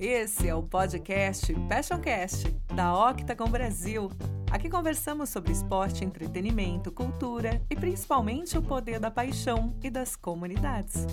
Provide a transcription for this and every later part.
Esse é o podcast Passioncast, da Octagon Brasil. Aqui conversamos sobre esporte, entretenimento, cultura e principalmente o poder da paixão e das comunidades.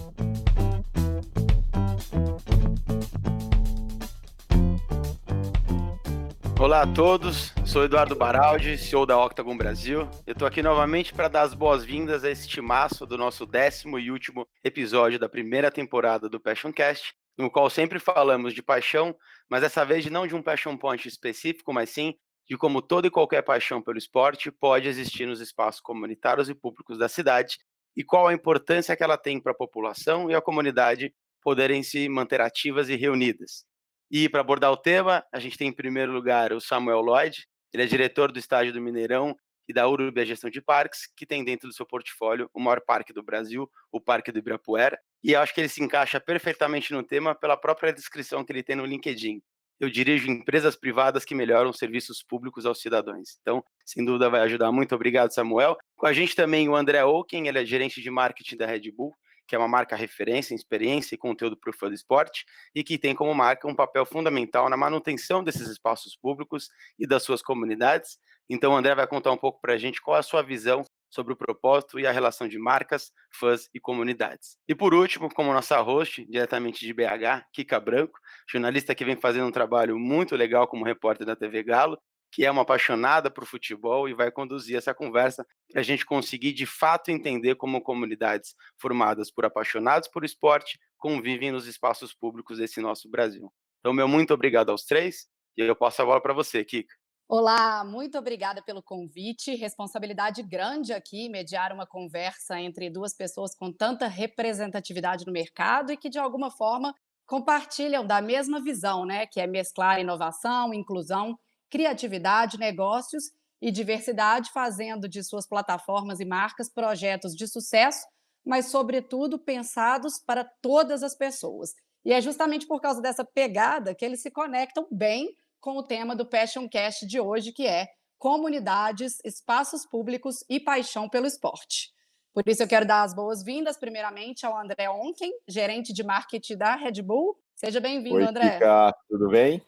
Olá a todos, sou Eduardo Baraldi, CEO da Octagon Brasil. Eu estou aqui novamente para dar as boas-vindas a este timaço do nosso décimo e último episódio da primeira temporada do Passioncast, no qual sempre falamos de paixão, mas dessa vez não de um passion point específico, mas sim de como toda e qualquer paixão pelo esporte pode existir nos espaços comunitários e públicos da cidade e qual a importância que ela tem para a população e a comunidade poderem se manter ativas e reunidas. E para abordar o tema, a gente tem em primeiro lugar o Samuel Lloyd, ele é diretor do estádio do Mineirão e da Urubia Gestão de Parques, que tem dentro do seu portfólio o maior parque do Brasil, o Parque do Ibirapuera, e acho que ele se encaixa perfeitamente no tema pela própria descrição que ele tem no LinkedIn. Eu dirijo empresas privadas que melhoram serviços públicos aos cidadãos. Então, sem dúvida, vai ajudar muito. Obrigado, Samuel. Com a gente também o André Oken, ele é gerente de marketing da Red Bull, que é uma marca referência em experiência e conteúdo para o fã do esporte, e que tem como marca um papel fundamental na manutenção desses espaços públicos e das suas comunidades. Então, o André vai contar um pouco para a gente qual a sua visão sobre o propósito e a relação de marcas, fãs e comunidades. E por último, como nossa host, diretamente de BH, Kika Branco, jornalista que vem fazendo um trabalho muito legal como repórter da TV Galo, que é uma apaixonada por futebol e vai conduzir essa conversa para a gente conseguir de fato entender como comunidades formadas por apaixonados por esporte convivem nos espaços públicos desse nosso Brasil. Então, meu muito obrigado aos três e eu passo a bola para você, Kika. Olá, muito obrigada pelo convite. Responsabilidade grande aqui mediar uma conversa entre duas pessoas com tanta representatividade no mercado e que de alguma forma compartilham da mesma visão, né, que é mesclar inovação, inclusão, criatividade, negócios e diversidade, fazendo de suas plataformas e marcas projetos de sucesso, mas sobretudo pensados para todas as pessoas. E é justamente por causa dessa pegada que eles se conectam bem com o tema do Passion Cast de hoje, que é comunidades, espaços públicos e paixão pelo esporte. Por isso eu quero dar as boas-vindas, primeiramente, ao André Onken, gerente de marketing da Red Bull. Seja bem-vindo, André. Kika, tudo bem?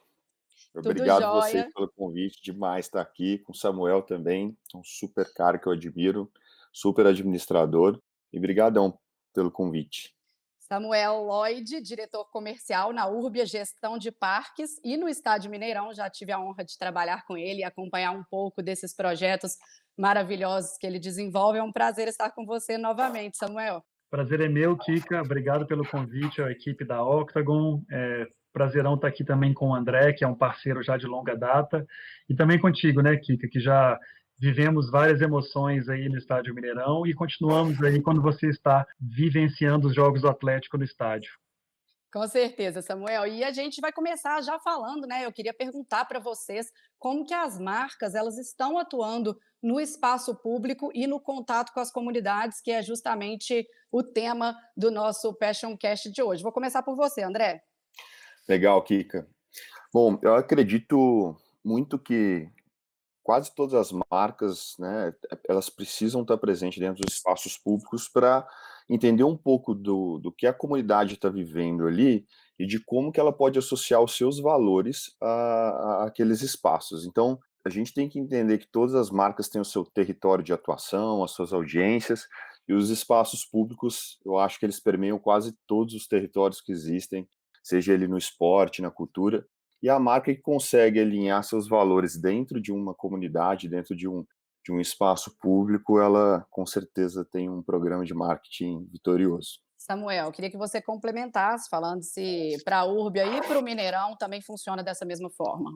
Obrigado a vocês pelo convite, demais estar aqui com o Samuel também, um super cara que eu admiro, super administrador, e obrigadão pelo convite. Samuel Lloyd, diretor comercial na Urbia Gestão de Parques e no Estádio Mineirão. Já tive a honra de trabalhar com ele e acompanhar um pouco desses projetos maravilhosos que ele desenvolve. É um prazer estar com você novamente, Samuel. Prazer é meu, Kika. Obrigado pelo convite à equipe da Octagon. É prazerão estar aqui também com o André, que é um parceiro já de longa data, e também contigo, né, Kika, que já vivemos várias emoções aí no Estádio Mineirão e continuamos aí quando você está vivenciando os Jogos do Atlético no estádio. Com certeza, Samuel. E a gente vai começar já falando, né? Eu queria perguntar para vocês como que as marcas elas estão atuando no espaço público e no contato com as comunidades, que é justamente o tema do nosso Passion Cast de hoje. Vou começar por você, André. Legal, Kika. Bom, eu acredito muito que quase todas as marcas, né, elas precisam estar presentes dentro dos espaços públicos para entender um pouco do, do que a comunidade está vivendo ali e de como que ela pode associar os seus valores a, a aqueles espaços. Então, a gente tem que entender que todas as marcas têm o seu território de atuação, as suas audiências, e os espaços públicos, eu acho que eles permeiam quase todos os territórios que existem, seja ele no esporte, na cultura, e a marca que consegue alinhar seus valores dentro de uma comunidade, dentro de um, de um espaço público, ela com certeza tem um programa de marketing vitorioso. Samuel, queria que você complementasse, falando se para a Urbia e para o Mineirão também funciona dessa mesma forma.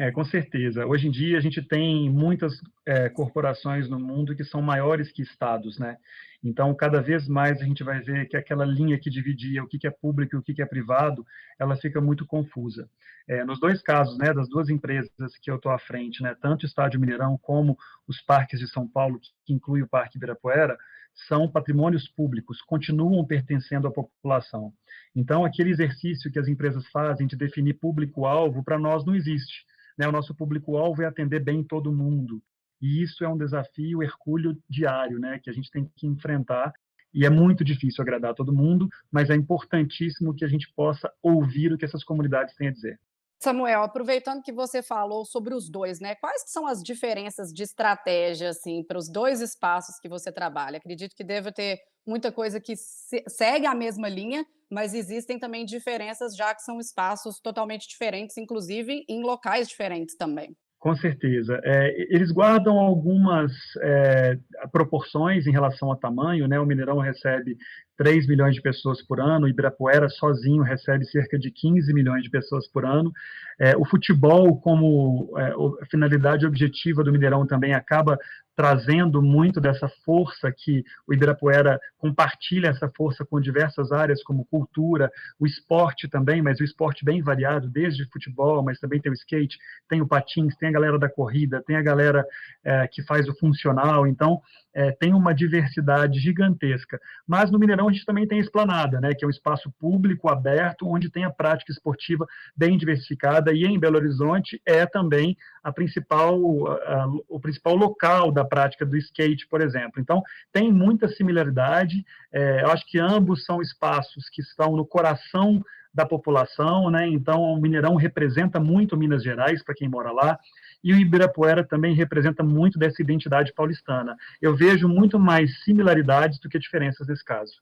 É, com certeza. Hoje em dia a gente tem muitas é, corporações no mundo que são maiores que estados, né? Então, cada vez mais a gente vai ver que aquela linha que dividia o que é público e o que é privado, ela fica muito confusa. É, nos dois casos, né, das duas empresas que eu estou à frente, né, tanto o Estádio Mineirão como os parques de São Paulo, que inclui o Parque Ibirapuera, são patrimônios públicos, continuam pertencendo à população. Então, aquele exercício que as empresas fazem de definir público-alvo, para nós não existe né? O nosso público-alvo é atender bem todo mundo. E isso é um desafio hercúleo diário, né? que a gente tem que enfrentar e é muito difícil agradar todo mundo, mas é importantíssimo que a gente possa ouvir o que essas comunidades têm a dizer. Samuel, aproveitando que você falou sobre os dois, né? Quais são as diferenças de estratégia assim para os dois espaços que você trabalha? Acredito que deve ter muita coisa que segue a mesma linha, mas existem também diferenças já que são espaços totalmente diferentes, inclusive em locais diferentes também. Com certeza. É, eles guardam algumas é, proporções em relação ao tamanho. Né? O Mineirão recebe 3 milhões de pessoas por ano, o Ibirapuera sozinho recebe cerca de 15 milhões de pessoas por ano. É, o futebol, como é, finalidade objetiva do Mineirão, também acaba trazendo muito dessa força que o Ibirapuera compartilha essa força com diversas áreas, como cultura, o esporte também, mas o esporte bem variado, desde futebol, mas também tem o skate, tem o patins, tem a galera da corrida, tem a galera é, que faz o funcional, então é, tem uma diversidade gigantesca. Mas no Mineirão a gente também tem a Esplanada, né, que é um espaço público aberto, onde tem a prática esportiva bem diversificada, e em Belo Horizonte é também a principal, a, a, o principal local da prática do skate, por exemplo. Então, tem muita similaridade. É, eu acho que ambos são espaços que estão no coração da população, né? Então, o Mineirão representa muito Minas Gerais para quem mora lá e o Ibirapuera também representa muito dessa identidade paulistana. Eu vejo muito mais similaridades do que diferenças nesse caso.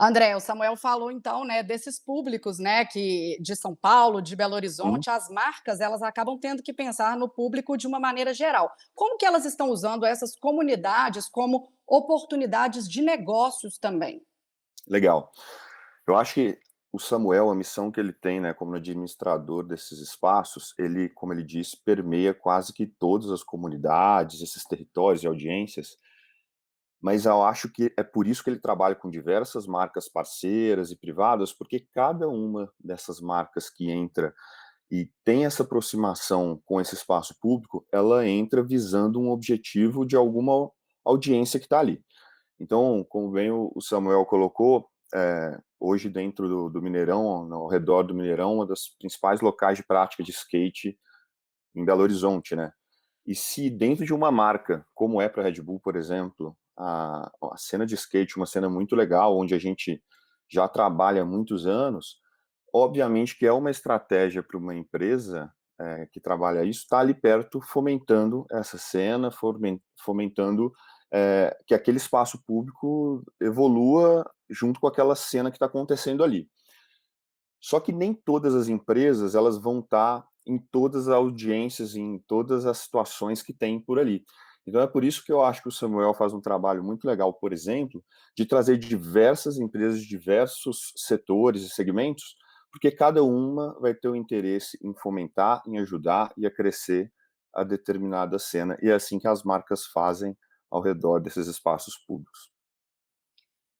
André, o Samuel falou então, né, desses públicos, né, que de São Paulo, de Belo Horizonte, uhum. as marcas, elas acabam tendo que pensar no público de uma maneira geral. Como que elas estão usando essas comunidades como oportunidades de negócios também? Legal. Eu acho que o Samuel, a missão que ele tem, né, como administrador desses espaços, ele, como ele disse, permeia quase que todas as comunidades, esses territórios e audiências mas eu acho que é por isso que ele trabalha com diversas marcas parceiras e privadas, porque cada uma dessas marcas que entra e tem essa aproximação com esse espaço público, ela entra visando um objetivo de alguma audiência que está ali. Então, como bem o Samuel colocou, é, hoje dentro do, do, Mineirão, ao redor do Mineirão, uma das principais locais de prática de skate em Belo Horizonte, né? E se dentro de uma marca, como é para a Red Bull, por exemplo, a, a cena de skate, uma cena muito legal, onde a gente já trabalha há muitos anos, obviamente que é uma estratégia para uma empresa é, que trabalha isso, estar tá ali perto fomentando essa cena, fomentando é, que aquele espaço público evolua junto com aquela cena que está acontecendo ali. Só que nem todas as empresas elas vão estar tá em todas as audiências, em todas as situações que tem por ali. Então é por isso que eu acho que o Samuel faz um trabalho muito legal, por exemplo, de trazer diversas empresas de diversos setores e segmentos, porque cada uma vai ter o um interesse em fomentar, em ajudar e a crescer a determinada cena. E é assim que as marcas fazem ao redor desses espaços públicos.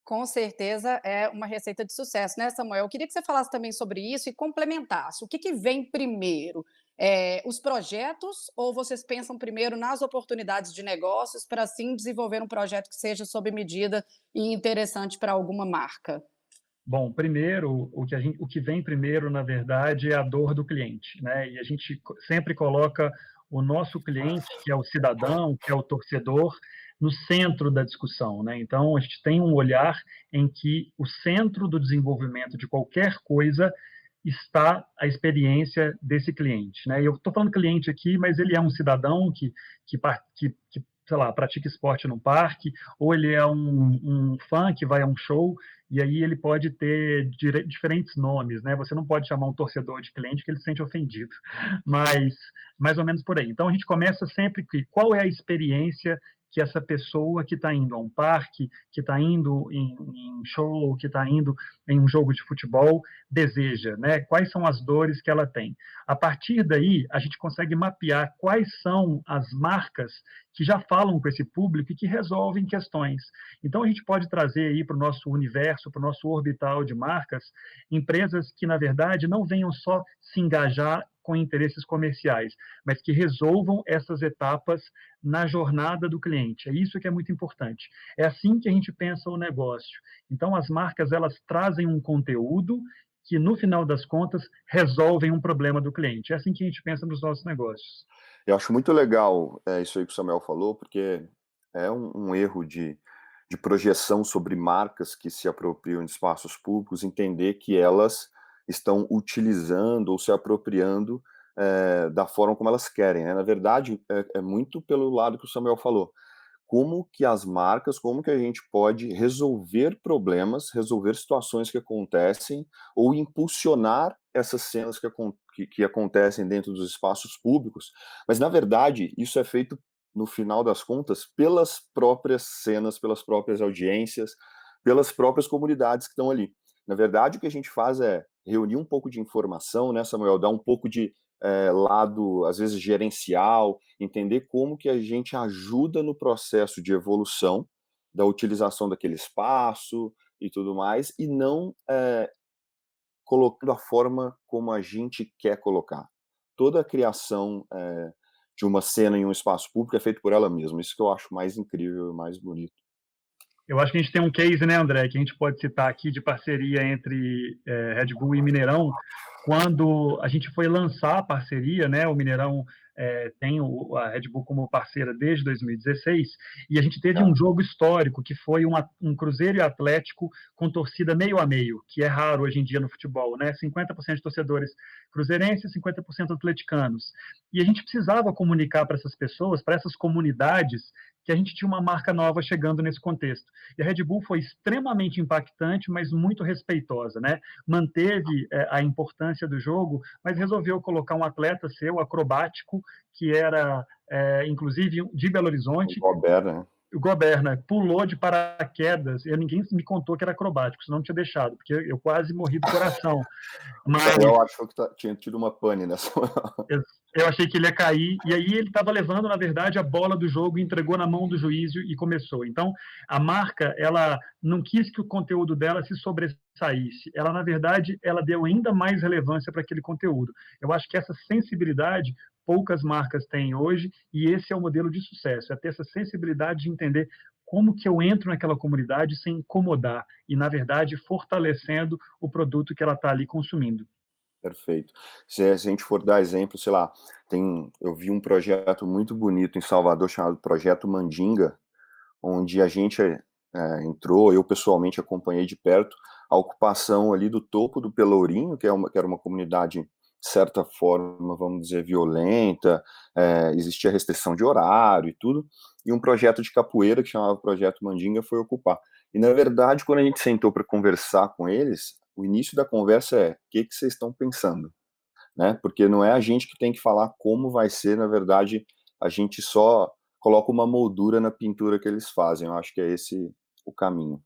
Com certeza é uma receita de sucesso, né, Samuel? Eu queria que você falasse também sobre isso e complementasse. O que, que vem primeiro? É, os projetos ou vocês pensam primeiro nas oportunidades de negócios para assim desenvolver um projeto que seja sob medida e interessante para alguma marca? Bom, primeiro, o que, gente, o que vem primeiro, na verdade, é a dor do cliente, né? E a gente sempre coloca o nosso cliente, que é o cidadão, que é o torcedor, no centro da discussão. Né? Então, a gente tem um olhar em que o centro do desenvolvimento de qualquer coisa está a experiência desse cliente. Né? Eu estou falando cliente aqui, mas ele é um cidadão que, que, que, que sei lá, pratica esporte no parque, ou ele é um, um, fã que vai a um show, e aí ele pode ter diferentes nomes, né? Você não pode chamar um torcedor de cliente que ele se sente ofendido, mas mais ou menos por aí. Então a gente começa sempre que qual é a experiência que essa pessoa que está indo a um parque, que está indo em, em, show, que está indo em um jogo de futebol, deseja, né? Quais são as dores que ela tem? A partir daí, a gente consegue mapear quais são as marcas que já falam com esse público e que resolvem questões. Então, a gente pode trazer aí para o nosso universo, para o nosso orbital de marcas, empresas que, na verdade, não venham só se engajar com interesses comerciais, mas que resolvam essas etapas na jornada do cliente. É isso que é muito importante. É assim que a gente pensa o negócio. Então, as marcas elas trazem um conteúdo que, no final das contas, resolvem um problema do cliente. É assim que a gente pensa nos nossos negócios. Eu acho muito legal é, isso aí que o Samuel falou, porque é um, um erro de, de projeção sobre marcas que se apropriam de espaços públicos, entender que elas estão utilizando ou se apropriando é, da forma como elas querem. Né? Na verdade, é, é, muito pelo lado que o Samuel falou. Como que as marcas, como que a gente pode resolver problemas, resolver situações que acontecem ou impulsionar essas cenas que, que, que acontecem dentro dos espaços públicos. Mas, na verdade, isso é feito, no final das contas, pelas próprias cenas, pelas próprias audiências, pelas próprias comunidades que estão ali. Na verdade, o que a gente faz é reunir um pouco de informação, né, Samuel? Dar um pouco de é, lado, às vezes, gerencial, entender como que a gente ajuda no processo de evolução da utilização daquele espaço e tudo mais, e não é, colocando a forma como a gente quer colocar. Toda a criação é, de uma cena em um espaço público é feita por ela mesma. Isso que eu acho mais incrível e mais bonito. Eu acho que a gente tem um case, né, André, que a gente pode citar aqui de parceria entre é, Red Bull e Mineirão, quando a gente foi lançar a parceria, né, o Mineirão é, tem o, a Red Bull como parceira desde 2016, e a gente teve tá. um jogo histórico que foi um, um Cruzeiro e Atlético com torcida meio a meio, que é raro hoje em dia no futebol, né? 50% de torcedores cruzeirenses, 50% atleticanos. E a gente precisava comunicar para essas pessoas, para essas comunidades, que a gente tinha uma marca nova chegando nesse contexto. E a Red Bull foi extremamente impactante, mas muito respeitosa, né? Manteve é, a importância do jogo, mas resolveu colocar um atleta seu, acrobático, que era, é, inclusive, de Belo Horizonte. O Gobert, né? o Goberna pulou de paraquedas, e ninguém me contou que era acrobático, senão não tinha deixado, porque eu quase morri do coração. Mas eu acho que tá, tinha tido uma pane nessa. eu, eu achei que ele ia cair, e aí ele estava levando, na verdade, a bola do jogo, entregou na mão do juiz e começou. Então, a marca, ela não quis que o conteúdo dela se sobressaísse. Ela, na verdade, ela deu ainda mais relevância para aquele conteúdo. Eu acho que essa sensibilidade poucas marcas têm hoje, e esse é o modelo de sucesso, é ter essa sensibilidade de entender como que eu entro naquela comunidade sem incomodar e, na verdade, fortalecendo o produto que ela está ali consumindo. Perfeito. Se a gente for dar exemplo, sei lá, tem, eu vi um projeto muito bonito em Salvador chamado Projeto Mandinga, onde a gente é, entrou, eu pessoalmente acompanhei de perto a ocupação ali do topo do Pelourinho, que, é uma, que era uma comunidade de certa forma, vamos dizer, violenta, é, existia restrição de horário e tudo, e um projeto de capoeira que chamava Projeto Mandinga foi ocupar. E, na verdade, quando a gente sentou para conversar com eles, o início da conversa é: o que, que vocês estão pensando? Né? Porque não é a gente que tem que falar como vai ser, na verdade, a gente só coloca uma moldura na pintura que eles fazem. Eu acho que é esse o caminho.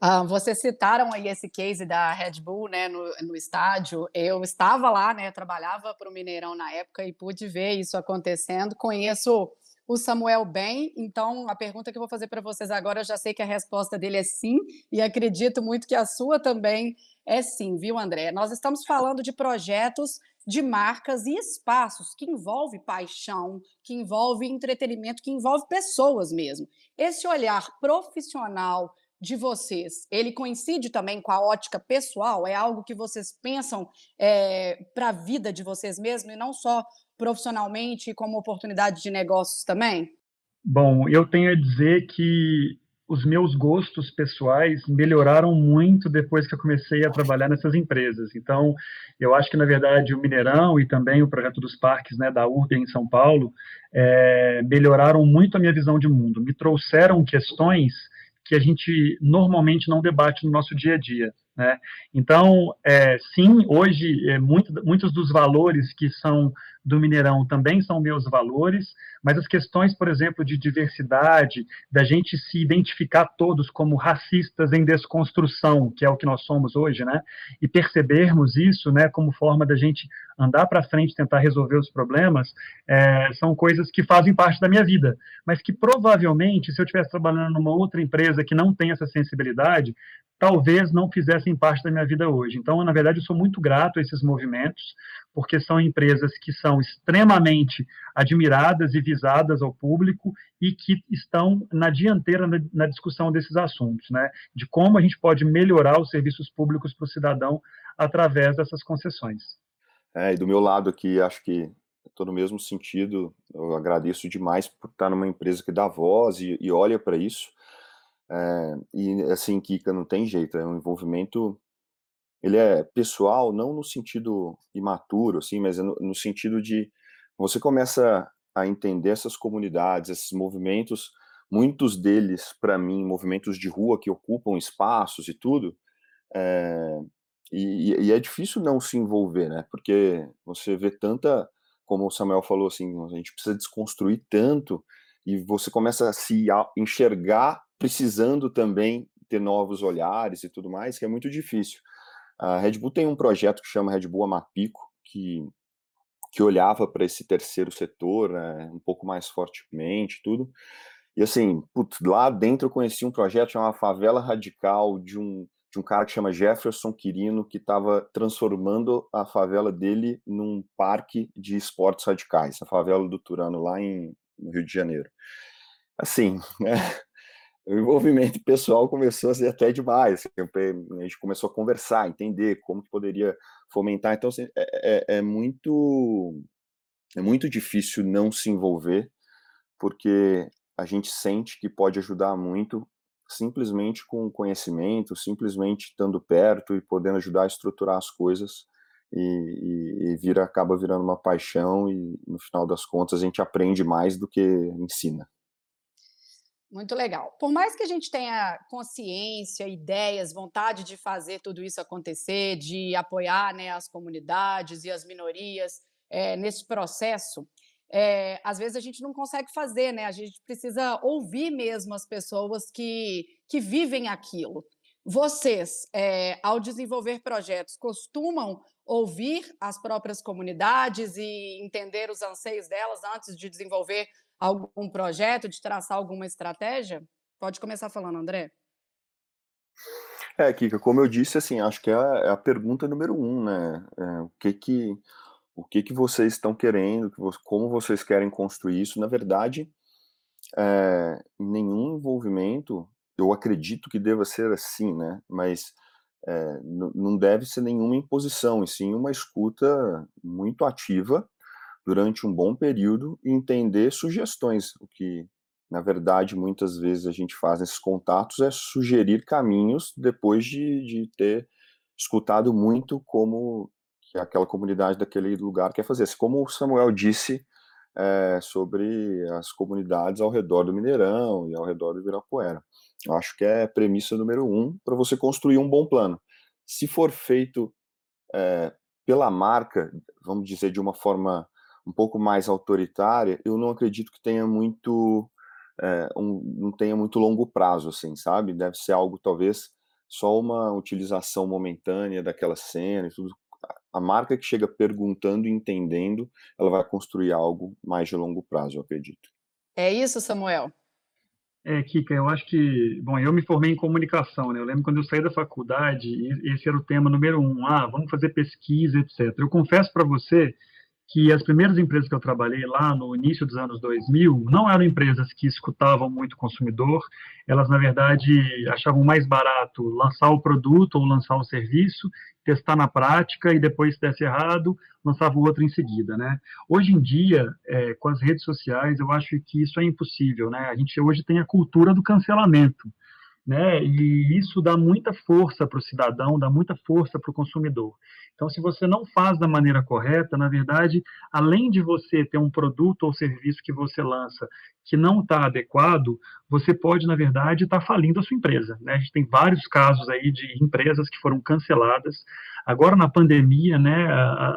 Ah, vocês citaram aí esse case da Red Bull, né, no, no estádio. Eu estava lá, né, trabalhava para o Mineirão na época e pude ver isso acontecendo. Conheço o Samuel bem, então a pergunta que eu vou fazer para vocês agora, eu já sei que a resposta dele é sim, e acredito muito que a sua também é sim, viu, André? Nós estamos falando de projetos de marcas e espaços que envolve paixão, que envolve entretenimento, que envolve pessoas mesmo. Esse olhar profissional de vocês, ele coincide também com a ótica pessoal? É algo que vocês pensam é, eh, para a vida de vocês mesmos e não só profissionalmente como oportunidade de negócios também? Bom, eu tenho a dizer que os meus gostos pessoais melhoraram muito depois que eu comecei a trabalhar nessas empresas. Então, eu acho que, na verdade, o Mineirão e também o projeto dos parques né, da URB em São Paulo é, melhoraram muito a minha visão de mundo, me trouxeram questões que a gente normalmente não debate no nosso dia a dia. Né? Então, é, sim, hoje, é, muito, muitos dos valores que são do Mineirão também são meus valores, mas as questões, por exemplo, de diversidade, da gente se identificar todos como racistas em desconstrução, que é o que nós somos hoje, né? E percebermos isso, né, como forma da gente andar para frente, tentar resolver os problemas, é, são coisas que fazem parte da minha vida, mas que provavelmente, se eu estivesse trabalhando numa outra empresa que não tem essa sensibilidade, talvez não fizessem parte da minha vida hoje. Então, na verdade, eu sou muito grato a esses movimentos, porque são empresas que são extremamente admiradas e visadas ao público e que estão na dianteira na, na discussão desses assuntos, né? De como a gente pode melhorar os serviços públicos para o cidadão através dessas concessões. É, e do meu lado aqui, acho que estou no mesmo sentido. Eu agradeço demais por estar numa empresa que dá voz e, e olha para isso É, e assim, Kika, não tem jeito, é um envolvimento ele é pessoal, não no sentido imaturo, assim, mas é no, no sentido de você começa a entender essas comunidades, esses movimentos, muitos deles, para mim, movimentos de rua que ocupam espaços e tudo, é, e, e, é difícil não se envolver, né? Porque você vê tanta, como o Samuel falou, assim, a gente precisa desconstruir tanto, e você começa a se enxergar precisando também ter novos olhares e tudo mais, que é muito difícil. A Red Bull tem um projeto que chama Red Bull Amapico, que, que olhava para esse terceiro setor né, um pouco mais fortemente, tudo. E assim, lá dentro eu conheci um projeto chamado Favela Radical, de um, de um cara que chama Jefferson Quirino, que estava transformando a favela dele num parque de esportes radicais, a favela do Turano, lá em, no Rio de Janeiro. Assim, né? o envolvimento pessoal começou a ser até demais. Assim, a gente começou a conversar, entender como que poderia fomentar. Então, assim, é, é, é, muito é muito difícil não se envolver, porque a gente sente que pode ajudar muito simplesmente com conhecimento, simplesmente estando perto e podendo ajudar a estruturar as coisas e, e, e vira acaba virando uma paixão e no final das contas a gente aprende mais do que ensina. Muito legal. Por mais que a gente tenha consciência, ideias, vontade de fazer tudo isso acontecer, de apoiar né, as comunidades e as minorias é, nesse processo, é, às vezes a gente não consegue fazer, né? A gente precisa ouvir mesmo as pessoas que, que vivem aquilo. Vocês, é, ao desenvolver projetos, costumam ouvir as próprias comunidades e entender os anseios delas antes de desenvolver algum projeto, de traçar alguma estratégia? Pode começar falando, André. É, Kika, como eu disse, assim, acho que é a, é a pergunta número um, né? É, o que que o que que vocês estão querendo, como vocês querem construir isso? Na verdade, é, nenhum envolvimento, eu acredito que deva ser assim, né? Mas é, não deve ser nenhuma imposição, e sim uma escuta muito ativa durante um bom período e entender sugestões. O que, na verdade, muitas vezes a gente faz nesses contatos é sugerir caminhos depois de, de ter escutado muito como que aquela comunidade daquele lugar quer fazer. Como o Samuel disse é, sobre as comunidades ao redor do Mineirão e ao redor do Ibirapuera. Eu acho que é premissa número um para você construir um bom plano. Se for feito é, pela marca, vamos dizer de uma forma um pouco mais autoritária, eu não acredito que tenha muito é, um, não tenha muito longo prazo, assim, sabe? Deve ser algo talvez só uma utilização momentânea daquela cena e tudo. A marca que chega perguntando e entendendo, ela vai construir algo mais de longo prazo, eu acredito. É isso, Samuel? É, Kika, eu acho que, bom, eu me formei em comunicação, né? Eu lembro quando eu saí da faculdade, esse era o tema número um. Ah, vamos fazer pesquisa, etc. Eu confesso para você que as primeiras empresas que eu trabalhei lá no início dos anos 2000 não eram empresas que escutavam muito o consumidor, elas, na verdade, achavam mais barato lançar o produto ou lançar o serviço, testar na prática e depois, se desse errado, lançava outro em seguida, né? Hoje em dia, é, com as redes sociais, eu acho que isso é impossível, né? A gente hoje tem a cultura do cancelamento, né? E isso dá muita força para o cidadão, dá muita força para o consumidor. Então, se você não faz da maneira correta, na verdade, além de você ter um produto ou serviço que você lança que não está adequado, você pode, na verdade, estar tá falindo a sua empresa. Né? A gente tem vários casos aí de empresas que foram canceladas. Agora, na pandemia, né,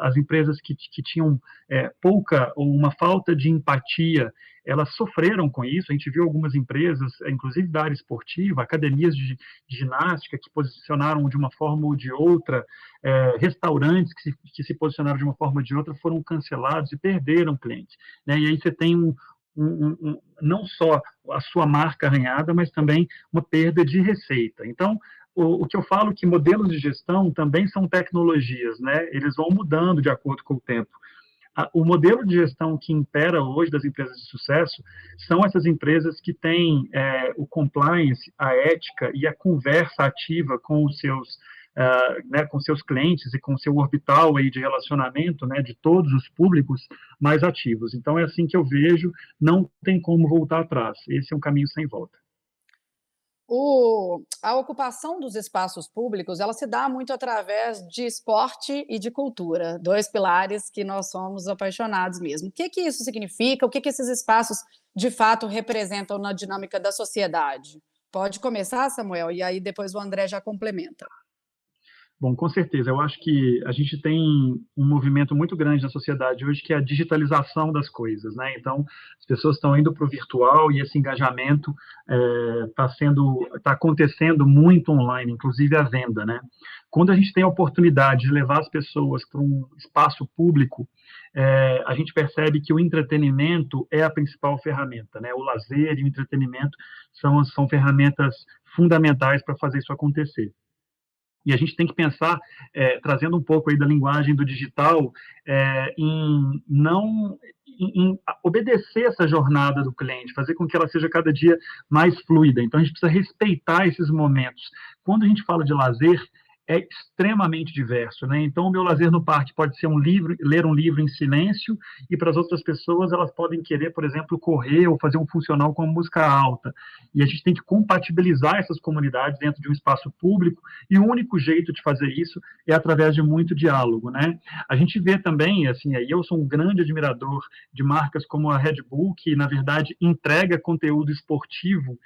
as empresas que, que tinham é, pouca ou uma falta de empatia elas sofreram com isso. A gente viu algumas empresas, inclusive da área esportiva, academias de, de ginástica, que posicionaram de uma forma ou de outra, é, restaurantes que se, que se, posicionaram de uma forma ou de outra foram cancelados e perderam clientes. Né? E aí você tem um, um, um, não só a sua marca arranhada, mas também uma perda de receita. Então, o, o, que eu falo é que modelos de gestão também são tecnologias, né? Eles vão mudando de acordo com o tempo o modelo de gestão que impera hoje das empresas de sucesso são essas empresas que têm é, o compliance, a ética e a conversa ativa com os seus uh, né, com seus clientes e com seu orbital aí de relacionamento, né, de todos os públicos mais ativos. Então é assim que eu vejo, não tem como voltar atrás. Esse é um caminho sem volta. o, a ocupação dos espaços públicos ela se dá muito através de esporte e de cultura, dois pilares que nós somos apaixonados mesmo. O que, que isso significa? O que, que esses espaços de fato representam na dinâmica da sociedade? Pode começar, Samuel, e aí depois o André já complementa. Bom, com certeza. Eu acho que a gente tem um movimento muito grande na sociedade hoje que é a digitalização das coisas, né? Então, as pessoas estão indo para o virtual e esse engajamento está é, sendo, está acontecendo muito online, inclusive a venda, né? Quando a gente tem a oportunidade de levar as pessoas para um espaço público, é, a gente percebe que o entretenimento é a principal ferramenta, né? O lazer e o entretenimento são, são ferramentas fundamentais para fazer isso acontecer. E a gente tem que pensar, é, trazendo um pouco aí da linguagem do digital, é, em não em, em, obedecer essa jornada do cliente, fazer com que ela seja cada dia mais fluida. Então a gente precisa respeitar esses momentos. Quando a gente fala de lazer, é extremamente diverso, né? Então, o meu lazer no parque pode ser um livro, ler um livro em silêncio, e para as outras pessoas elas podem querer, por exemplo, correr ou fazer um funcional com música alta. E a gente tem que compatibilizar essas comunidades dentro de um espaço público, e o único jeito de fazer isso é através de muito diálogo, né? A gente vê também, assim, aí eu sou um grande admirador de marcas como a Red Bull, que na verdade entrega conteúdo esportivo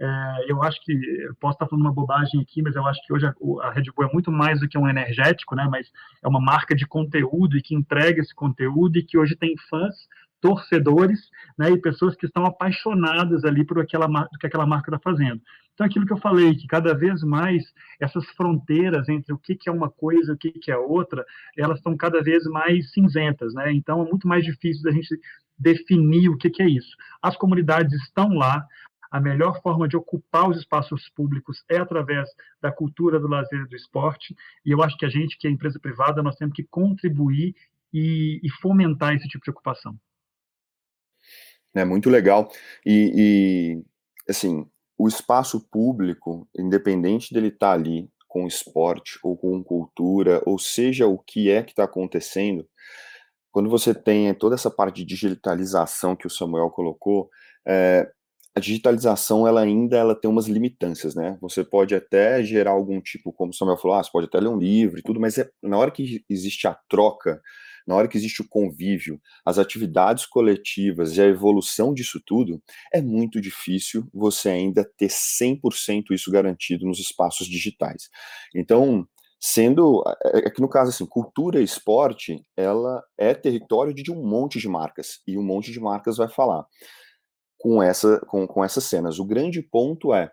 é, eu acho que, posso estar falando uma bobagem aqui, mas eu acho que hoje a, a, Red Bull é muito mais do que um energético, né? Mas é uma marca de conteúdo e que entrega esse conteúdo e que hoje tem fãs, torcedores, né? E pessoas que estão apaixonadas ali por aquela que aquela marca está fazendo. Então, aquilo que eu falei, que cada vez mais essas fronteiras entre o que, que é uma coisa e o que, que é outra, elas estão cada vez mais cinzentas, né? Então, é muito mais difícil da gente definir o que, que é isso. As comunidades estão lá, a melhor forma de ocupar os espaços públicos é através da cultura do lazer e do esporte, e eu acho que a gente, que é empresa privada, nós temos que contribuir e, e fomentar esse tipo de ocupação. É muito legal. E, e, assim, o espaço público, independente dele estar tá ali com esporte ou com cultura, ou seja o que é que está acontecendo, quando você tem toda essa parte de digitalização que o Samuel colocou, é, a digitalização ela ainda ela tem umas limitâncias, né? Você pode até gerar algum tipo, como o Samuel falou, ah, você pode até ler um livro e tudo, mas é, na hora que existe a troca, na hora que existe o convívio, as atividades coletivas e a evolução disso tudo, é muito difícil você ainda ter 100% isso garantido nos espaços digitais. Então, sendo é, é que no caso assim, cultura e esporte, ela é território de um monte de marcas e um monte de marcas vai falar com, essa, com, com essas cenas. O grande ponto é,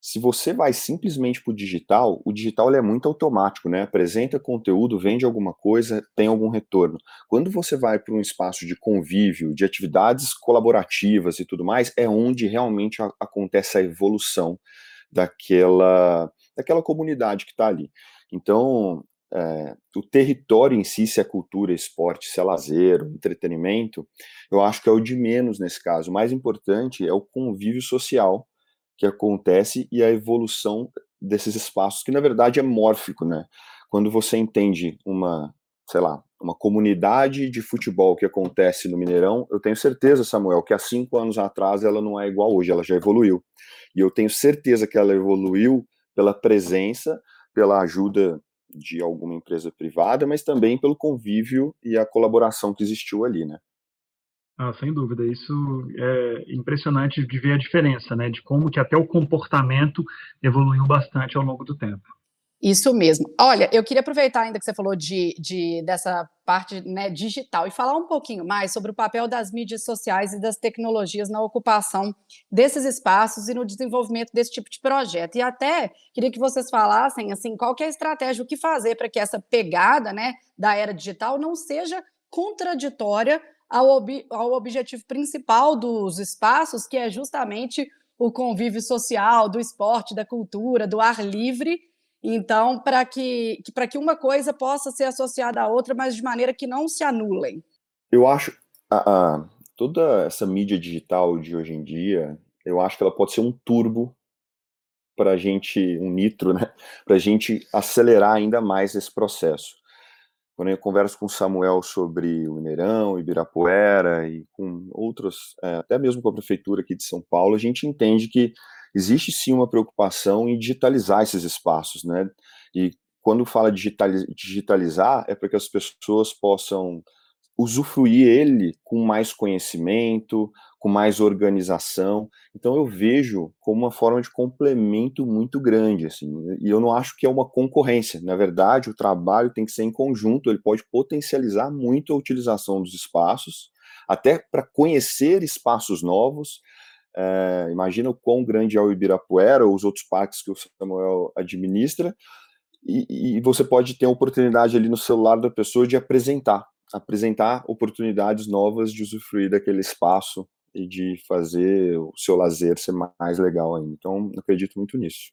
se você vai simplesmente para o digital, o digital é muito automático, né? Apresenta conteúdo, vende alguma coisa, tem algum retorno. Quando você vai para um espaço de convívio, de atividades colaborativas e tudo mais, é onde realmente a, acontece a evolução daquela, daquela comunidade que está ali. Então, é, o território em si, se é cultura, esporte, se é lazer, entretenimento, eu acho que é o de menos nesse caso. O mais importante é o convívio social que acontece e a evolução desses espaços, que na verdade é mórfico, né? Quando você entende uma, sei lá, uma comunidade de futebol que acontece no Mineirão, eu tenho certeza, Samuel, que há cinco anos atrás ela não é igual hoje, ela já evoluiu. E eu tenho certeza que ela evoluiu pela presença, pela ajuda de alguma empresa privada, mas também pelo convívio e a colaboração que existiu ali, né? Ah, sem dúvida, isso é impressionante de ver a diferença, né, de como que até o comportamento evoluiu bastante ao longo do tempo. Isso mesmo. Olha, eu queria aproveitar ainda que você falou de, de dessa parte né, digital e falar um pouquinho mais sobre o papel das mídias sociais e das tecnologias na ocupação desses espaços e no desenvolvimento desse tipo de projeto. E até queria que vocês falassem assim, qual é a estratégia, o que fazer para que essa pegada né, da era digital não seja contraditória ao, ob, ao objetivo principal dos espaços, que é justamente o convívio social, do esporte, da cultura, do ar livre então, para que, que, que uma coisa possa ser associada à outra, mas de maneira que não se anulem. Eu acho a, a, toda essa mídia digital de hoje em dia, eu acho que ela pode ser um turbo para a gente, um nitro, né? Para a gente acelerar ainda mais esse processo. Quando eu converso com o Samuel sobre o Mineirão, Ibirapuera e com outros, é, até mesmo com a prefeitura aqui de São Paulo, a gente entende que existe sim uma preocupação em digitalizar esses espaços, né? E quando fala digitalizar, é para que as pessoas possam usufruir ele com mais conhecimento, com mais organização. Então eu vejo como uma forma de complemento muito grande, assim. E eu não acho que é uma concorrência. Na verdade, o trabalho tem que ser em conjunto. Ele pode potencializar muito a utilização dos espaços, até para conhecer espaços novos. É, imagina o quão grande é o Ibirapuera ou os outros parques que o Samuel administra. E, e você pode ter a oportunidade ali no celular da pessoa de apresentar apresentar oportunidades novas de usufruir daquele espaço e de fazer o seu lazer ser mais legal ainda. Então, acredito muito nisso.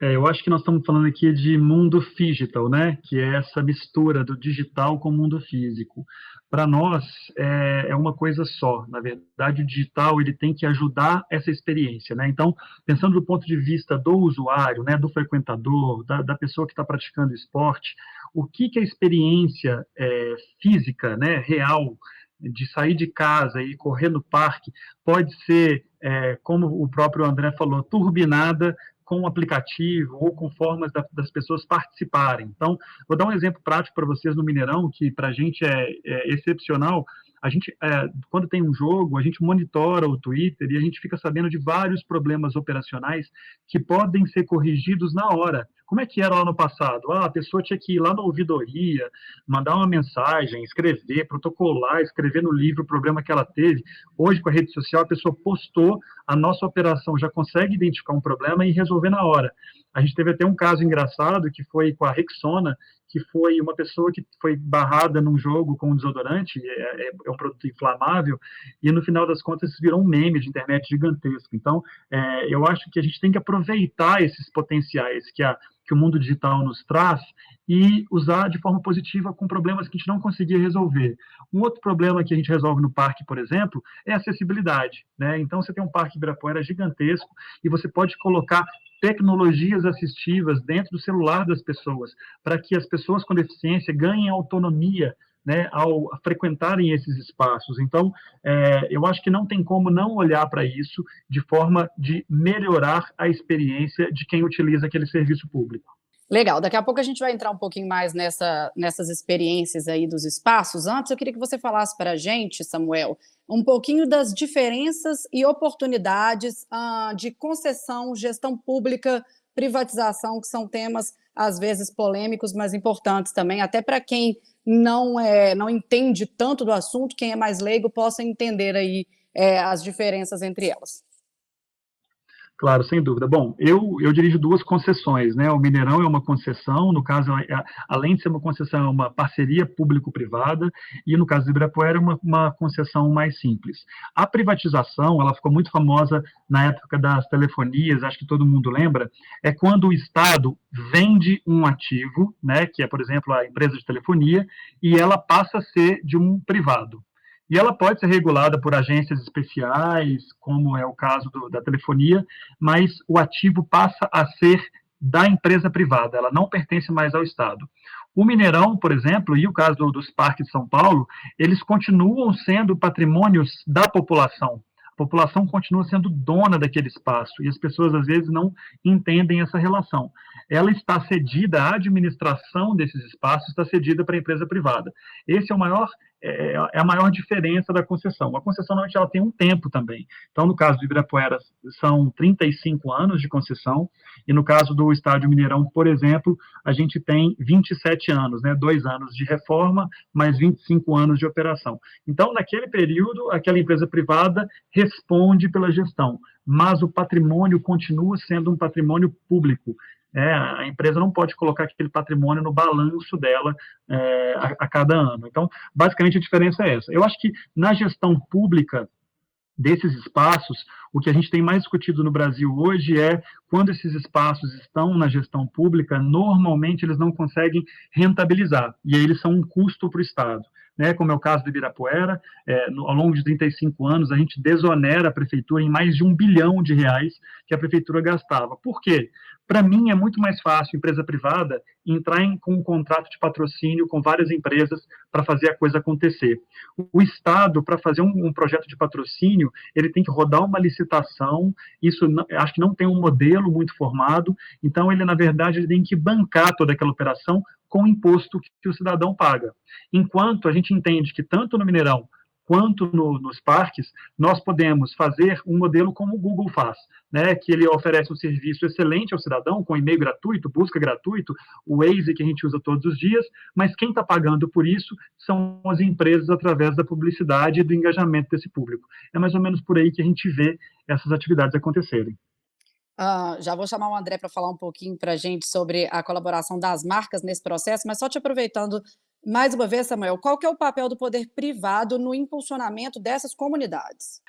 É, eu acho que nós estamos falando aqui de mundo digital, né? Que é essa mistura do digital com o mundo físico. Para nós é, é, uma coisa só. Na verdade, o digital ele tem que ajudar essa experiência, né? Então, pensando do ponto de vista do usuário, né, do frequentador, da, da pessoa que está praticando esporte, o que, que a experiência é, física, né, real, de sair de casa e correr no parque, pode ser, é, como o próprio André falou, turbinada com um aplicativo ou com formas da, das pessoas participarem. Então, vou dar um exemplo prático para vocês no Mineirão, que para a gente é, é excepcional a gente, é, quando tem um jogo, a gente monitora o Twitter e a gente fica sabendo de vários problemas operacionais que podem ser corrigidos na hora. Como é que era lá no passado? Ah, a pessoa tinha que ir lá na ouvidoria, mandar uma mensagem, escrever, protocolar, escrever no livro o problema que ela teve. Hoje, com a rede social, a pessoa postou, a nossa operação já consegue identificar um problema e resolver na hora. A gente teve até um caso engraçado que foi com a Rexona, que foi uma pessoa que foi barrada num jogo com um desodorante, é, é, é, um produto inflamável, e no final das contas virou um meme de internet gigantesco. Então, é, eu acho que a gente tem que aproveitar esses potenciais que, a, que o mundo digital nos traz e usar de forma positiva com problemas que a gente não conseguia resolver. Um outro problema que a gente resolve no parque, por exemplo, é acessibilidade. Né? Então, você tem um parque Ibirapuera gigantesco e você pode colocar tecnologias assistivas dentro do celular das pessoas, para que as pessoas com deficiência ganhem autonomia né, ao frequentarem esses espaços. Então, é, eu acho que não tem como não olhar para isso de forma de melhorar a experiência de quem utiliza aquele serviço público. Legal, daqui a pouco a gente vai entrar um pouquinho mais nessa, nessas experiências aí dos espaços. Antes, eu queria que você falasse para a gente, Samuel, um pouquinho das diferenças e oportunidades ah, de concessão, gestão pública, privatização, que são temas às vezes polêmicos, mas importantes também, até para quem não é, não entende tanto do assunto, quem é mais leigo possa entender aí é, as diferenças entre elas. Claro, sem dúvida. Bom, eu, eu dirijo duas concessões, né? O Mineirão é uma concessão, no caso, é, além de ser uma concessão, é uma parceria público-privada, e no caso do Ibirapuera, é uma, uma concessão mais simples. A privatização, ela ficou muito famosa na época das telefonias, acho que todo mundo lembra, é quando o Estado vende um ativo, né, que é, por exemplo, a empresa de telefonia, e ela passa a ser de um privado. E ela pode ser regulada por agências especiais, como é o caso do, da telefonia, mas o ativo passa a ser da empresa privada, ela não pertence mais ao Estado. O Mineirão, por exemplo, e o caso do, dos parques de São Paulo, eles continuam sendo patrimônios da população. A população continua sendo dona daquele espaço e as pessoas às vezes não entendem essa relação. Ela está cedida, a administração desses espaços está cedida para a empresa privada. Esse é o maior é, é, a maior diferença da concessão. A concessão, normalmente, ela tem um tempo também. Então, no caso do Ibirapuera, são 35 anos de concessão, e no caso do Estádio Mineirão, por exemplo, a gente tem 27 anos, né? dois anos de reforma, mais 25 anos de operação. Então, naquele período, aquela empresa privada responde pela gestão, mas o patrimônio continua sendo um patrimônio público. É, a empresa não pode colocar aquele patrimônio no balanço dela é, a, a, cada ano. Então, basicamente, a diferença é essa. Eu acho que na gestão pública desses espaços, o que a gente tem mais discutido no Brasil hoje é quando esses espaços estão na gestão pública, normalmente eles não conseguem rentabilizar, e aí eles são um custo para o Estado né, como é o caso do Ibirapuera, é, no, ao longo de 35 anos, a gente desonera a prefeitura em mais de um bilhão de reais que a prefeitura gastava. Por quê? Para mim é muito mais fácil, empresa privada, entrar em, com um contrato de patrocínio com várias empresas para fazer a coisa acontecer. O Estado, para fazer um, um, projeto de patrocínio, ele tem que rodar uma licitação, isso não, acho que não tem um modelo muito formado, então ele, na verdade, ele tem que bancar toda aquela operação com o imposto que, que o cidadão paga. Enquanto a gente entende que tanto no Mineirão quanto no, nos parques, nós podemos fazer um modelo como o Google faz, né, que ele oferece um serviço excelente ao cidadão, com e-mail gratuito, busca gratuito, o Waze que a gente usa todos os dias, mas quem está pagando por isso são as empresas através da publicidade e do engajamento desse público. É mais ou menos por aí que a gente vê essas atividades acontecerem. Uh, já vou chamar o André para falar um pouquinho para a gente sobre a colaboração das marcas nesse processo, mas só te aproveitando mais uma vez, Samuel, qual que é o papel do poder privado no impulsionamento dessas comunidades?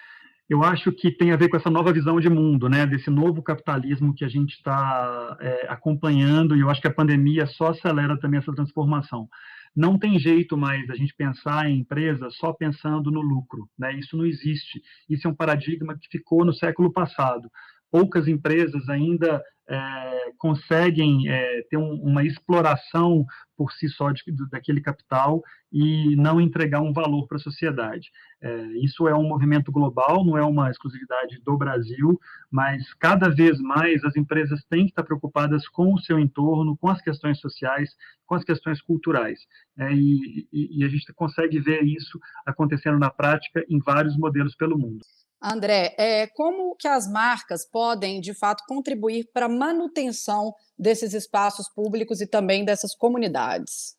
Eu acho que tem a ver com essa nova visão de mundo, né? Desse novo capitalismo que a gente está é, acompanhando, e eu acho que a pandemia só acelera também essa transformação. Não tem jeito mais a gente pensar em empresa só pensando no lucro, né? Isso não existe. Isso é um paradigma que ficou no século passado poucas empresas ainda é, conseguem é, ter um, uma exploração por si só de, daquele capital e não entregar um valor para a sociedade. É, isso é um movimento global, não é uma exclusividade do Brasil, mas cada vez mais as empresas têm que estar preocupadas com o seu entorno, com as questões sociais, com as questões culturais. É, e, e, e a gente consegue ver isso acontecendo na prática em vários modelos pelo mundo. André, é, como que as marcas podem, de fato, contribuir para a manutenção desses espaços públicos e também dessas comunidades?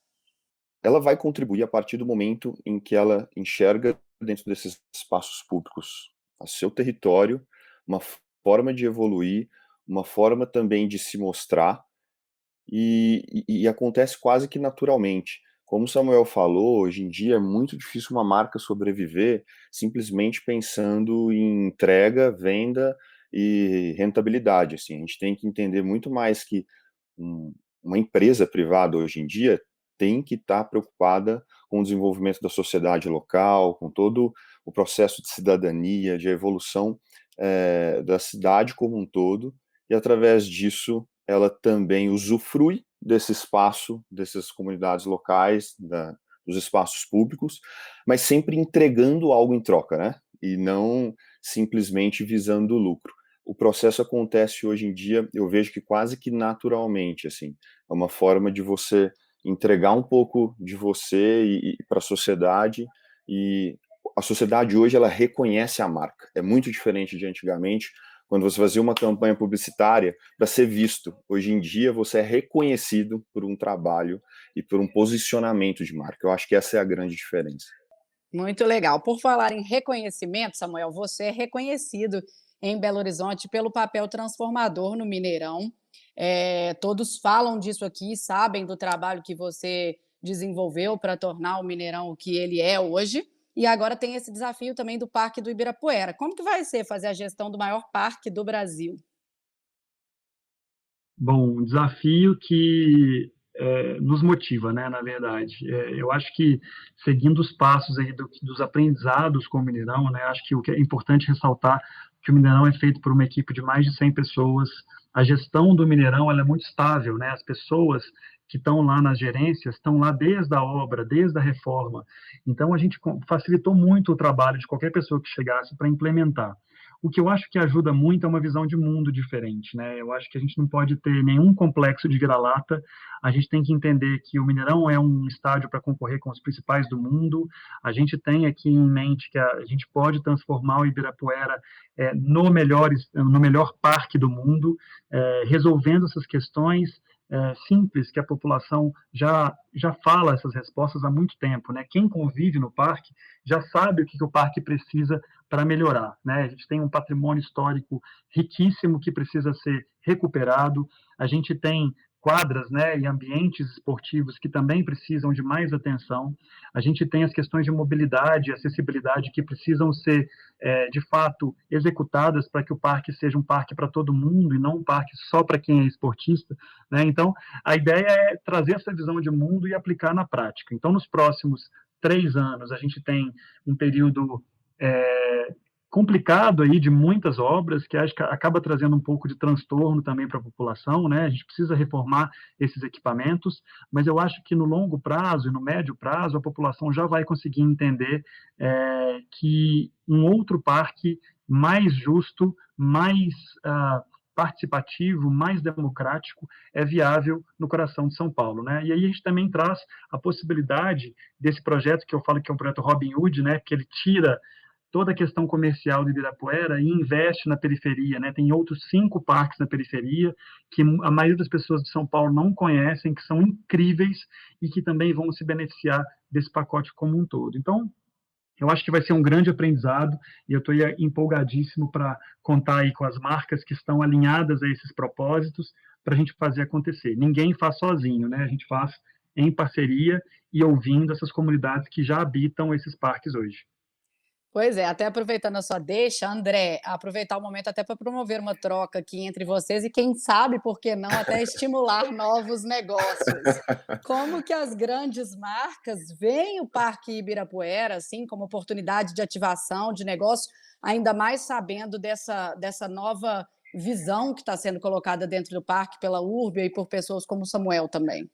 Ela vai contribuir a partir do momento em que ela enxerga dentro desses espaços públicos a seu território, uma forma de evoluir, uma forma também de se mostrar, e, e, e acontece quase que naturalmente. Como Samuel falou, hoje em dia é muito difícil uma marca sobreviver simplesmente pensando em entrega, venda e rentabilidade. Assim, a gente tem que entender muito mais que um, uma empresa privada hoje em dia tem que estar preocupada com o desenvolvimento da sociedade local, com todo o processo de cidadania, de evolução é, da cidade como um todo, e através disso ela também usufrui desse espaço, dessas comunidades locais, da, dos espaços públicos, mas sempre entregando algo em troca, né? E não simplesmente visando o lucro. O processo acontece hoje em dia, eu vejo que quase que naturalmente, assim, é uma forma de você entregar um pouco de você e, e para a sociedade e a sociedade hoje ela reconhece a marca. É muito diferente de antigamente, quando você fazia uma campanha publicitária para ser visto. Hoje em dia, você é reconhecido por um trabalho e por um posicionamento de marca. Eu acho que essa é a grande diferença. Muito legal. Por falar em reconhecimento, Samuel, você é reconhecido em Belo Horizonte pelo papel transformador no Mineirão. É, todos falam disso aqui, sabem do trabalho que você desenvolveu para tornar o Mineirão o que ele é hoje. E agora tem esse desafio também do Parque do Ibirapuera. Como que vai ser fazer a gestão do maior parque do Brasil? Bom, um desafio que é, nos motiva, né, na verdade. É, eu acho que, seguindo os passos aí do, dos aprendizados com o Mineirão, né, acho que o que é importante ressaltar que o Mineirão é feito por uma equipe de mais de 100 pessoas, a gestão do Mineirão é muito estável, né, as pessoas que estão lá nas gerências estão lá desde a obra, desde a reforma. Então, a gente facilitou muito o trabalho de qualquer pessoa que chegasse para implementar. O que eu acho que ajuda muito é uma visão de mundo diferente, né? Eu acho que a gente não pode ter nenhum complexo de vira-lata. A gente tem que entender que o Mineirão é um estádio para concorrer com os principais do mundo. A gente tem aqui em mente que a, gente pode transformar o Ibirapuera é, no melhor no melhor parque do mundo, é, resolvendo essas questões é, simples que a população já, já fala essas respostas há muito tempo. Né? Quem convive no parque já sabe o que, que o parque precisa para melhorar. Né? A gente tem um patrimônio histórico riquíssimo que precisa ser recuperado, a gente tem quadras né, e ambientes esportivos que também precisam de mais atenção. A gente tem as questões de mobilidade e acessibilidade que precisam ser, é, de fato, executadas para que o parque seja um parque para todo mundo e não um parque só para quem é esportista. Né? Então, a ideia é trazer essa visão de mundo e aplicar na prática. Então, nos próximos três anos, a gente tem um período é, complicado aí de muitas obras que acho que acaba trazendo um pouco de transtorno também para a população, né? A gente precisa reformar esses equipamentos, mas eu acho que no longo prazo e no médio prazo a população já vai conseguir entender é, que um outro parque mais justo, mais uh, participativo, mais democrático, é viável no coração de São Paulo, né? E aí a gente também traz a possibilidade desse projeto que eu falo que é um projeto Robin Hood, né? Que ele tira toda a questão comercial de Ibirapuera e investe na periferia, né? Tem outros cinco parques na periferia que a maioria das pessoas de São Paulo não conhecem, que são incríveis e que também vão se beneficiar desse pacote como um todo. Então, eu acho que vai ser um grande aprendizado e eu estou empolgadíssimo para contar aí com as marcas que estão alinhadas a esses propósitos para a gente fazer acontecer. Ninguém faz sozinho, né? A gente faz em parceria e ouvindo essas comunidades que já habitam esses parques hoje. Pois é, até aproveitando a sua deixa, André, aproveitar o momento até para promover uma troca aqui entre vocês e quem sabe, por que não, até estimular novos negócios. Como que as grandes marcas veem o Parque Ibirapuera, assim, como oportunidade de ativação de negócio, ainda mais sabendo dessa, dessa nova visão que está sendo colocada dentro do parque pela Urbia e por pessoas como o Samuel também?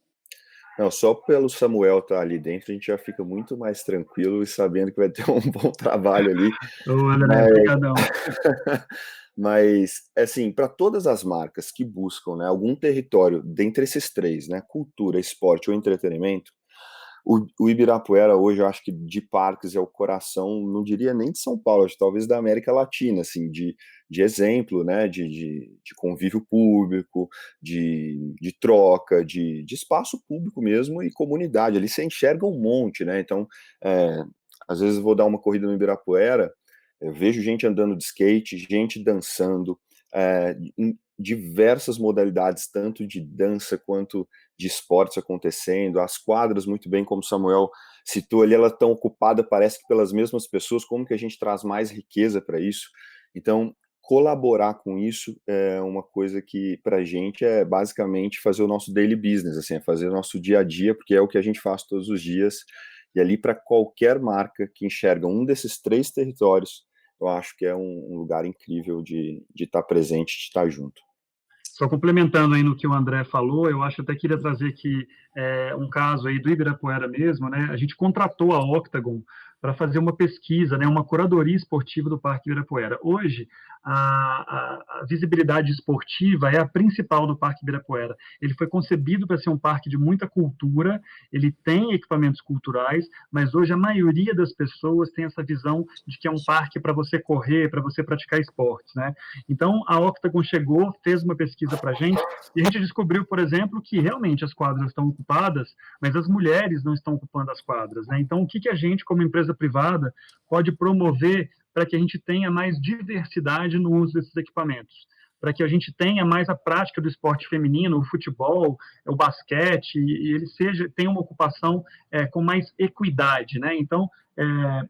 Não, só pelo Samuel estar tá ali dentro, a gente já fica muito mais tranquilo e sabendo que vai ter um bom trabalho ali. Ô, André, mas... mas, assim, para todas as marcas que buscam né, algum território dentre esses três, né, cultura, esporte ou entretenimento, o, o, Ibirapuera hoje, eu acho que de parques é o coração, não diria nem de São Paulo, acho, talvez da América Latina, assim, de, de exemplo, né, de, de, de convívio público, de, de troca, de, de espaço público mesmo e comunidade. Ali você enxerga um monte, né? Então, é, às vezes vou dar uma corrida no Ibirapuera, eu vejo gente andando de skate, gente dançando, é, diversas modalidades, tanto de dança quanto de esportes acontecendo, as quadras, muito bem, como Samuel citou ali, ela estão ocupada, parece que pelas mesmas pessoas, como que a gente traz mais riqueza para isso? Então, colaborar com isso é uma coisa que para a gente é basicamente fazer o nosso daily business, assim, é fazer o nosso dia a dia, porque é o que a gente faz todos os dias. E ali para qualquer marca que enxerga um desses três territórios, eu acho que é um, um lugar incrível de estar tá presente, de estar tá junto. Só complementando aí no que o André falou, eu acho até queria trazer aqui é, um caso aí do Ibirapuera mesmo, né? A gente contratou a Octagon para fazer uma pesquisa, né, uma curadoria esportiva do Parque Ibirapuera. Hoje, a, a, visibilidade esportiva é a principal do Parque Ibirapuera. Ele foi concebido para ser um parque de muita cultura, ele tem equipamentos culturais, mas hoje a maioria das pessoas tem essa visão de que é um parque para você correr, para você praticar esportes. Né? Então, a Octagon chegou, fez uma pesquisa para a gente, e a gente descobriu, por exemplo, que realmente as quadras estão ocupadas, mas as mulheres não estão ocupando as quadras. Né? Então, o que, que a gente, como empresa privada pode promover para que a gente tenha mais diversidade no uso desses equipamentos, para que a gente tenha mais a prática do esporte feminino, o futebol, o basquete, e ele seja tenha uma ocupação é, com mais equidade, né? Então, é,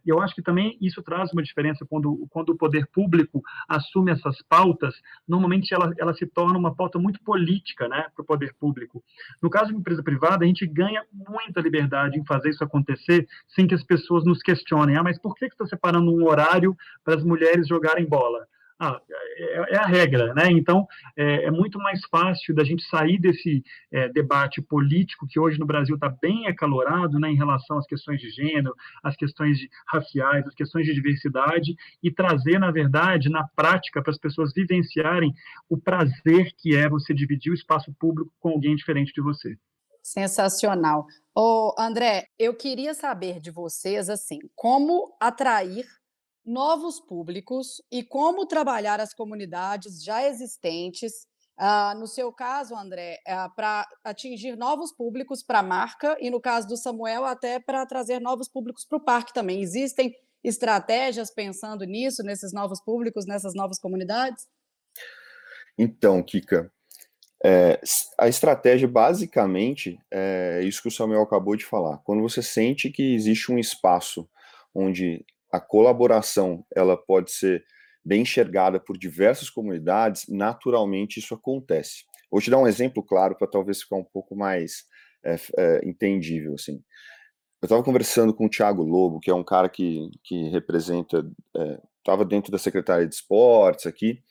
eu acho que também isso traz uma diferença quando, quando o poder público assume essas pautas. Normalmente ela, ela se torna uma pauta muito política, né, para o poder público. No caso de uma empresa privada, a gente ganha muita liberdade em fazer isso acontecer sem que as pessoas nos questionem. Ah, mas por que, que você está separando um horário para as mulheres jogarem bola? Ah, é, é, a regra, né? Então é, é, muito mais fácil da gente sair desse é, debate político que hoje no Brasil está bem acalorado, né, em relação às questões de gênero, às questões raciais, às questões de diversidade e trazer, na verdade, na prática para as pessoas vivenciarem o prazer que é você dividir o espaço público com alguém diferente de você. Sensacional. Ô, André, eu queria saber de vocês assim, como atrair novos públicos e como trabalhar as comunidades já existentes. Uh, no seu caso, André, uh, para atingir novos públicos para a marca e no caso do Samuel, até para trazer novos públicos para o parque também. Existem estratégias pensando nisso, nesses novos públicos, nessas novas comunidades? Então, Kika, é, a estratégia basicamente é isso que o Samuel acabou de falar. Quando você sente que existe um espaço onde a colaboração ela pode ser bem enxergada por diversas comunidades, naturalmente isso acontece. Vou te dar um exemplo claro para talvez ficar um pouco mais é, é, entendível. Assim. Eu estava conversando com o Thiago Lobo, que é um cara que, que representa é, estava dentro da Secretaria de Esportes aqui,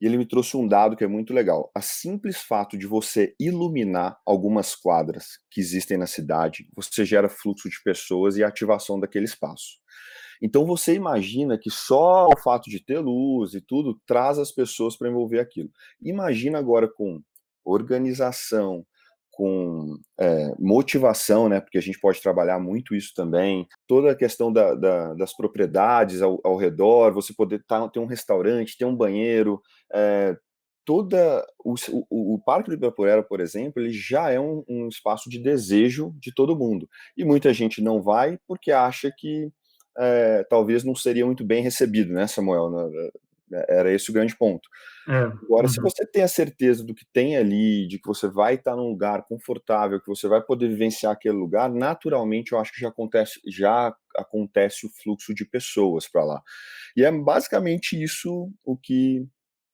e ele me trouxe um dado que é muito legal. A simples fato de você iluminar algumas quadras que existem na cidade, você gera fluxo de pessoas e ativação daquele espaço. Então você imagina que só o fato de ter luz e tudo traz as pessoas para envolver aquilo. Imagina agora com organização, com é, motivação, né? Porque a gente pode trabalhar muito isso também. Toda a questão da, da, das propriedades ao, ao, redor, você poder tá, ter um restaurante, ter um banheiro, é, toda o, o, o, Parque do Ibirapuera, por exemplo, ele já é um, um, espaço de desejo de todo mundo. E muita gente não vai porque acha que é, talvez não seria muito bem recebido, né, Samuel? Né, era esse o grande ponto. É, Agora, uhum. se você tem a certeza do que tem ali, de que você vai estar num lugar confortável, que você vai poder vivenciar aquele lugar, naturalmente eu acho que já acontece, já acontece o fluxo de pessoas para lá. E é basicamente isso o que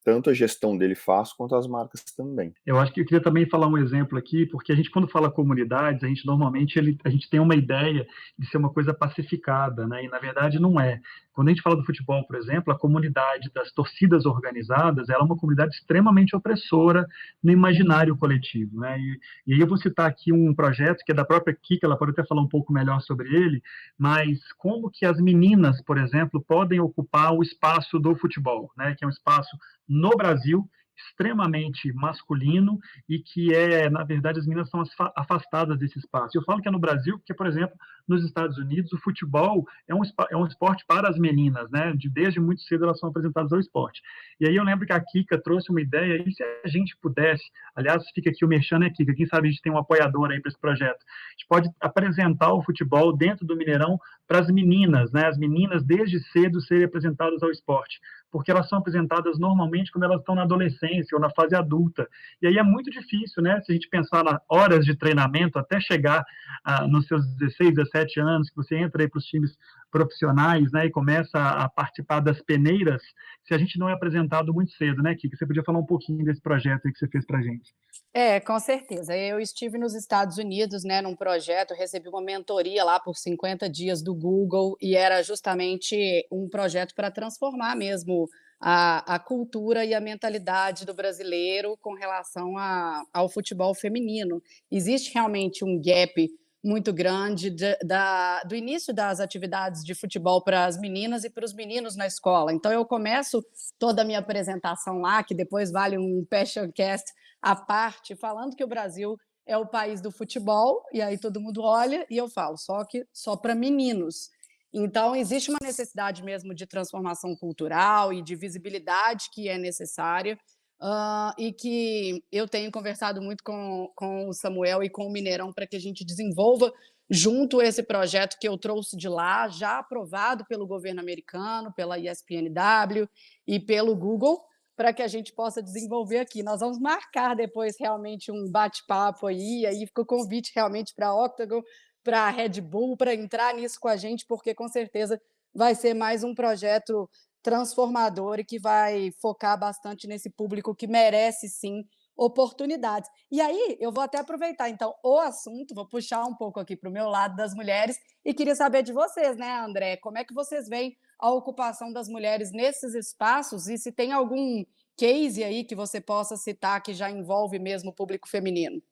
tanto a gestão dele faz quanto as marcas também. Eu acho que eu queria também falar um exemplo aqui, porque a gente quando fala comunidades, a gente normalmente ele, a gente tem uma ideia de ser uma coisa pacificada, né? E na verdade não é. Quando a gente fala do futebol, por exemplo, a comunidade das torcidas organizadas, é uma comunidade extremamente opressora no imaginário coletivo, né? E, e aí eu vou citar aqui um projeto que é da própria Kika, ela pode até falar um pouco melhor sobre ele, mas como que as meninas, por exemplo, podem ocupar o espaço do futebol, né? Que é um espaço no Brasil extremamente masculino e que é, na verdade, as meninas são afastadas desse espaço. Eu falo que é no Brasil porque, por exemplo, nos Estados Unidos, o futebol é um, é um esporte para as meninas, né? De, desde muito cedo elas são apresentadas ao esporte. E aí eu lembro que a Kika trouxe uma ideia, e se a gente pudesse, aliás, fica aqui o Merchan, né, Kika? Quem sabe a gente tem um apoiador aí para esse projeto. A gente pode apresentar o futebol dentro do Mineirão para as meninas, né? As meninas, desde cedo, serem apresentadas ao esporte porque elas são apresentadas normalmente quando elas estão na adolescência ou na fase adulta. E aí é muito difícil, né? Se a gente pensar nas horas de treinamento até chegar ah, nos seus 16, 17 anos, que você entra aí para os times profissionais, né, e começa a participar das peneiras, se a gente não é apresentado muito cedo, né, Kika? Você podia falar um pouquinho desse projeto que você fez para a gente. É, com certeza. Eu estive nos Estados Unidos, né, num projeto, recebi uma mentoria lá por 50 dias do Google e era justamente um projeto para transformar mesmo a, a, cultura e a mentalidade do brasileiro com relação a, ao futebol feminino. Existe realmente um gap muito grande de, da, do início das atividades de futebol para as meninas e para os meninos na escola. Então, eu começo toda a minha apresentação lá, que depois vale um Passioncast à parte, falando que o Brasil é o país do futebol, e aí todo mundo olha e eu falo, só que só para meninos. Então, existe uma necessidade mesmo de transformação cultural e de visibilidade que é necessária. Uh, e que eu tenho conversado muito com, com o Samuel e com o Mineirão para que a gente desenvolva junto esse projeto que eu trouxe de lá, já aprovado pelo governo americano, pela ESPNW e pelo Google, para que a gente possa desenvolver aqui. Nós vamos marcar depois realmente um bate-papo aí, aí fica o convite realmente para a Octagon, para a Red Bull, para entrar nisso com a gente, porque com certeza vai ser mais um projeto transformador e que vai focar bastante nesse público que merece sim oportunidades. E aí, eu vou até aproveitar então o assunto, vou puxar um pouco aqui para o meu lado das mulheres e queria saber de vocês, né, André? Como é que vocês veem a ocupação das mulheres nesses espaços e se tem algum case aí que você possa citar que já envolve mesmo o público feminino?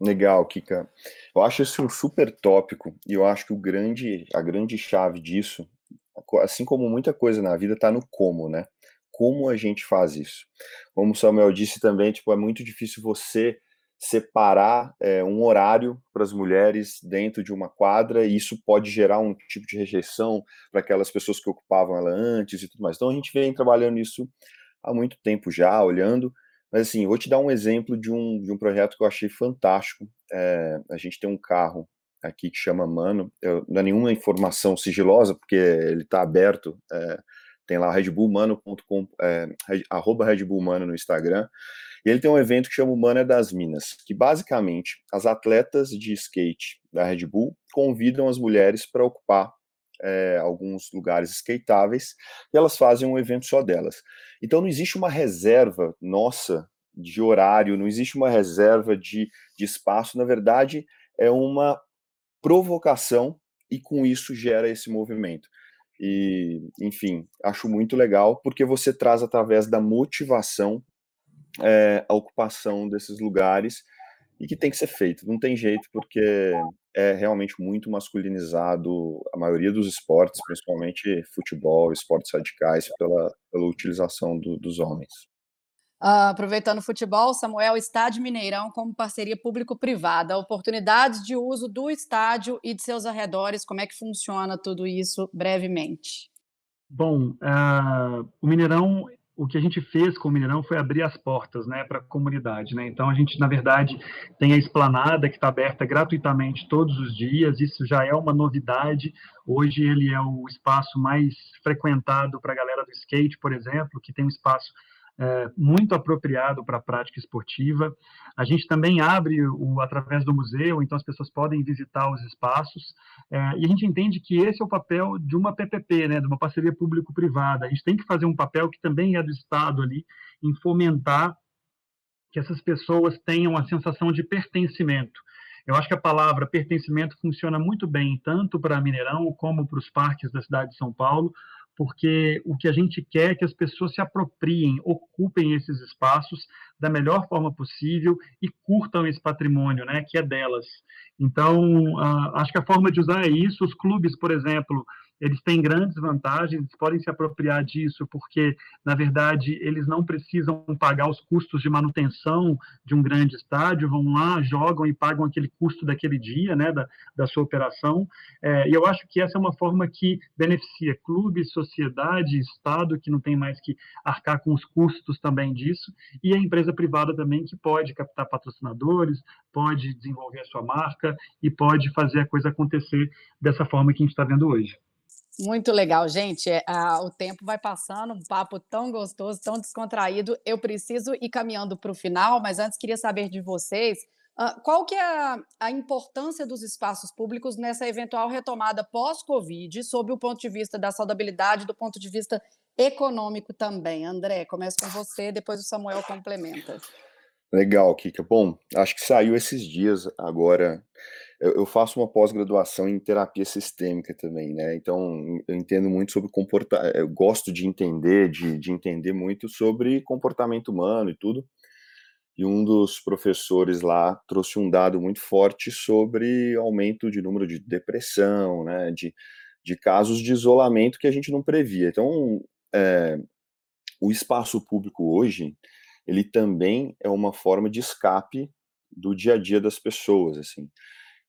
Legal, Kika. Eu acho esse um super tópico e eu acho que o grande, a grande chave disso assim como muita coisa na vida, está no como, né? Como a gente faz isso. Como o Samuel disse também, tipo, é muito difícil você separar é, um horário para as mulheres dentro de uma quadra e isso pode gerar um tipo de rejeição para aquelas pessoas que ocupavam ela antes e tudo mais. Então a gente vem trabalhando isso há muito tempo já, olhando. Mas assim, vou te dar um exemplo de um, de um projeto que eu achei fantástico. É, a gente tem um carro aqui que chama Mano. Eu, não é nenhuma informação sigilosa, porque ele está aberto. É, tem lá redbullmano.com, é, arroba redbullmano no Instagram. E ele tem um evento que chama o Mano é das Minas, que basicamente as atletas de skate da Red Bull convidam as mulheres para ocupar é, alguns lugares skateáveis e elas fazem um evento só delas. Então não existe uma reserva nossa de horário, não existe uma reserva de, de espaço, na verdade é uma provocação e com isso gera esse movimento. e, enfim, acho muito legal porque você traz através da motivação é, a ocupação desses lugares e que tem que ser feito. Não tem jeito porque é realmente muito masculinizado a maioria dos esportes, principalmente futebol, esportes radicais, pela, pela utilização do, dos homens. Uh, aproveitando o futebol, Samuel, Estádio Mineirão como parceria público-privada, oportunidades de uso do estádio e de seus arredores, como é que funciona tudo isso brevemente? Bom, uh, o Mineirão, o que a gente fez com o Mineirão foi abrir as portas né, para a comunidade. Né? Então, a gente, na verdade, tem a esplanada que está aberta gratuitamente todos os dias, isso já é uma novidade. Hoje, ele é o espaço mais frequentado para a galera do skate, por exemplo, que tem um espaço é, muito apropriado para a prática esportiva. A gente também abre o através do museu, então as pessoas podem visitar os espaços. É, e a gente entende que esse é o papel de uma PPP, né, de uma parceria público-privada. A gente tem que fazer um papel que também é do Estado ali, em fomentar que essas pessoas tenham a sensação de pertencimento. Eu acho que a palavra pertencimento funciona muito bem tanto para Mineirão como para os parques da cidade de São Paulo, porque o que a gente quer é que as pessoas se apropriem, ocupem esses espaços da melhor forma possível e curtam esse patrimônio, né, que é delas. Então, uh, acho que a forma de usar é isso. Os clubes, por exemplo, eles têm grandes vantagens, podem se apropriar disso, porque, na verdade, eles não precisam pagar os custos de manutenção de um grande estádio, vão lá, jogam e pagam aquele custo daquele dia, né, da, da sua operação. É, e eu acho que essa é uma forma que beneficia clube, sociedade, Estado, que não tem mais que arcar com os custos também disso, e a empresa privada também, que pode captar patrocinadores, pode desenvolver a sua marca e pode fazer a coisa acontecer dessa forma que a gente está vendo hoje. Muito legal, gente. É, o tempo vai passando, um papo tão gostoso, tão descontraído. Eu preciso ir caminhando para o final, mas antes queria saber de vocês uh, qual que é a, a, importância dos espaços públicos nessa eventual retomada pós-Covid, sob o ponto de vista da saudabilidade, do ponto de vista econômico também. André, começo com você, depois o Samuel complementa. Legal, Kika. Bom, acho que saiu esses dias agora eu, faço uma pós-graduação em terapia sistêmica também, né? Então eu entendo muito sobre comportamento, eu gosto de entender, de, de entender muito sobre comportamento humano e tudo. E um dos professores lá trouxe um dado muito forte sobre aumento de número de depressão, né? De, de casos de isolamento que a gente não previa. Então, é, o espaço público hoje, ele também é uma forma de escape do dia a dia das pessoas, assim.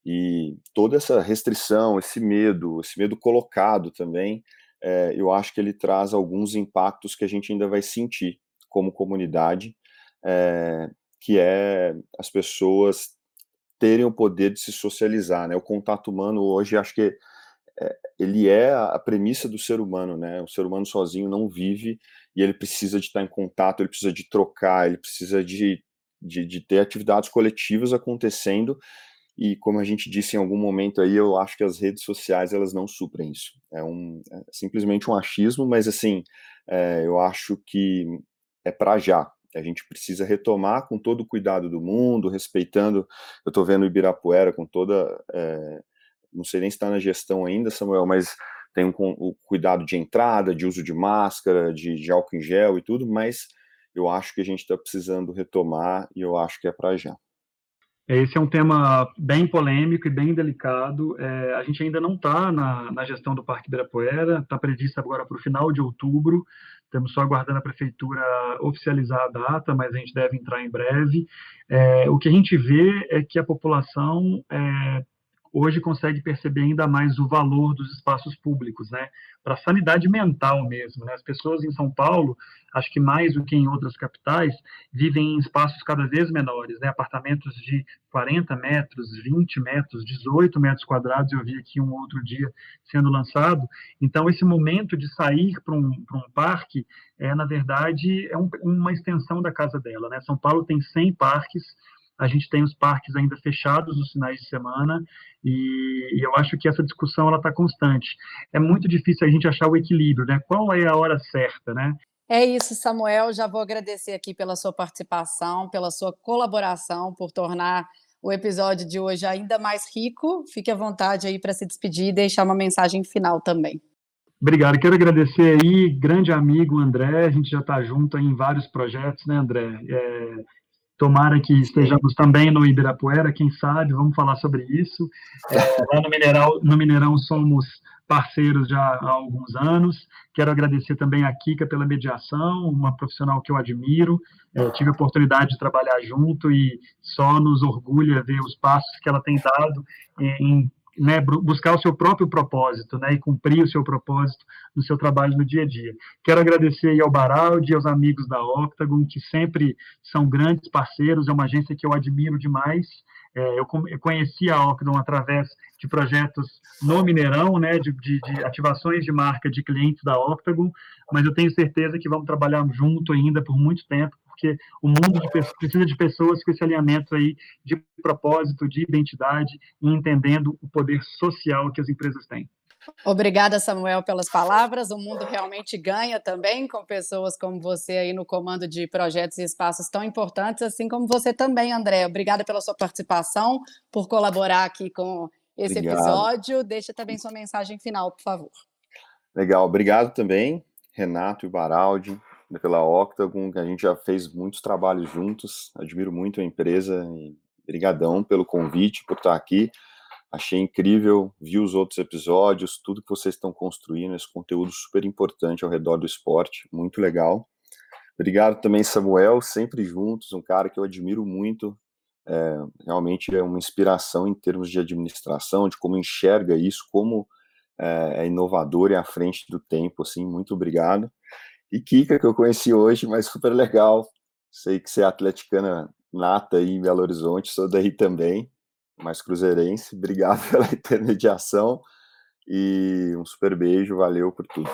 E toda essa restrição, esse medo, esse medo colocado também, é, eu acho que ele traz alguns impactos que a gente ainda vai sentir como comunidade, é, que é as pessoas terem o poder de se socializar, né? O contato humano hoje, acho que é, ele é a premissa do ser humano, né? O ser humano sozinho não vive e ele precisa de estar em contato, ele precisa de trocar, ele precisa de, de, de ter atividades coletivas acontecendo e como a gente disse em algum momento aí, eu acho que as redes sociais elas não suprem isso. É, um, é simplesmente um achismo, mas assim, é, eu acho que é para já. A gente precisa retomar com todo o cuidado do mundo, respeitando. Eu estou vendo Ibirapuera com toda. É, não sei nem se está na gestão ainda, Samuel, mas tem um, o cuidado de entrada, de uso de máscara, de, de álcool em gel e tudo, mas eu acho que a gente está precisando retomar e eu acho que é para já. Esse é um tema bem polêmico e bem delicado. É, a gente ainda não está na, na, gestão do Parque Ibirapuera, está prevista agora para o final de outubro. Estamos só aguardando a prefeitura oficializar a data, mas a gente deve entrar em breve. É, o que a gente vê é que a população é, hoje consegue perceber ainda mais o valor dos espaços públicos, né? Para a sanidade mental mesmo, né? As pessoas em São Paulo, acho que mais do que em outras capitais, vivem em espaços cada vez menores, né? Apartamentos de 40 metros, 20 metros, 18 metros quadrados, eu vi aqui um outro dia sendo lançado. Então, esse momento de sair para um, um parque, é, na verdade, é um, uma extensão da casa dela, né? São Paulo tem 100 parques, a gente tem os parques ainda fechados nos finais de semana e, e eu acho que essa discussão ela está constante. É muito difícil a gente achar o equilíbrio, né? Qual é a hora certa, né? É isso, Samuel. Já vou agradecer aqui pela sua participação, pela sua colaboração, por tornar o episódio de hoje ainda mais rico. Fique à vontade aí para se despedir e deixar uma mensagem final também. Obrigado. Quero agradecer aí, grande amigo André. A gente já está junto em vários projetos, né, André? É, tomara que estejamos também no Ibirapuera, quem sabe, vamos falar sobre isso. É, lá no, Mineral, no Mineirão somos parceiros já há alguns anos. Quero agradecer também a Kika pela mediação, uma profissional que eu admiro. É, tive a oportunidade de trabalhar junto e só nos orgulha ver os passos que ela tem dado em né, buscar o seu próprio propósito, né, e cumprir o seu propósito no seu trabalho no dia a dia. Quero agradecer ao Baraldi e aos amigos da Octagon, que sempre são grandes parceiros, é uma agência que eu admiro demais, é, eu, conheci a Octagon através de projetos no Mineirão, né, de, de, de, ativações de marca de clientes da Octagon, mas eu tenho certeza que vamos trabalhar junto ainda por muito tempo, porque o mundo de, precisa de pessoas com esse alinhamento aí de propósito, de identidade e entendendo o poder social que as empresas têm. Obrigada, Samuel, pelas palavras. O mundo realmente ganha também com pessoas como você aí no comando de projetos e espaços tão importantes, assim como você também, André. Obrigada pela sua participação, por colaborar aqui com esse Obrigado. episódio. Deixa também sua mensagem final, por favor. Legal, obrigado também, Renato e Baraldi pela Octagon, que a gente já fez muitos trabalhos juntos, admiro muito a empresa e brigadão pelo convite, por estar aqui. Achei incrível, vi os outros episódios, tudo que vocês estão construindo, esse conteúdo super importante ao redor do esporte, muito legal. Obrigado também, Samuel, sempre juntos, um cara que eu admiro muito, é, realmente é uma inspiração em termos de administração, de como enxerga isso, como é, é inovador e à frente do tempo, assim, muito obrigado. E Kika, que eu conheci hoje, mas super legal. Sei que você é atleticana nata aí em Belo Horizonte, sou daí também, mais cruzeirense. Obrigado pela intermediação e um super beijo, valeu por tudo.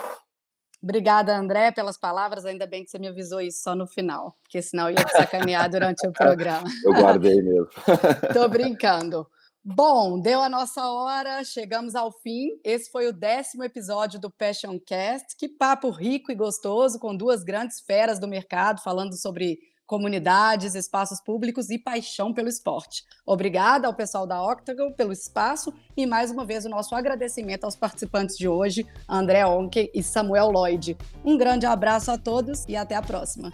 Obrigada, André, pelas palavras. Ainda bem que você me avisou isso só no final, porque senão eu ia te sacanear durante o programa. Eu guardei mesmo. Tô brincando. Bom, deu a nossa hora, chegamos ao fim. Esse foi o décimo episódio do Passion Cast. Que papo rico e gostoso com duas grandes feras do mercado falando sobre comunidades, espaços públicos e paixão pelo esporte. Obrigada ao pessoal da Octagon pelo espaço e mais uma vez o nosso agradecimento aos participantes de hoje, André Onke e Samuel Lloyd. Um grande abraço a todos e até a próxima.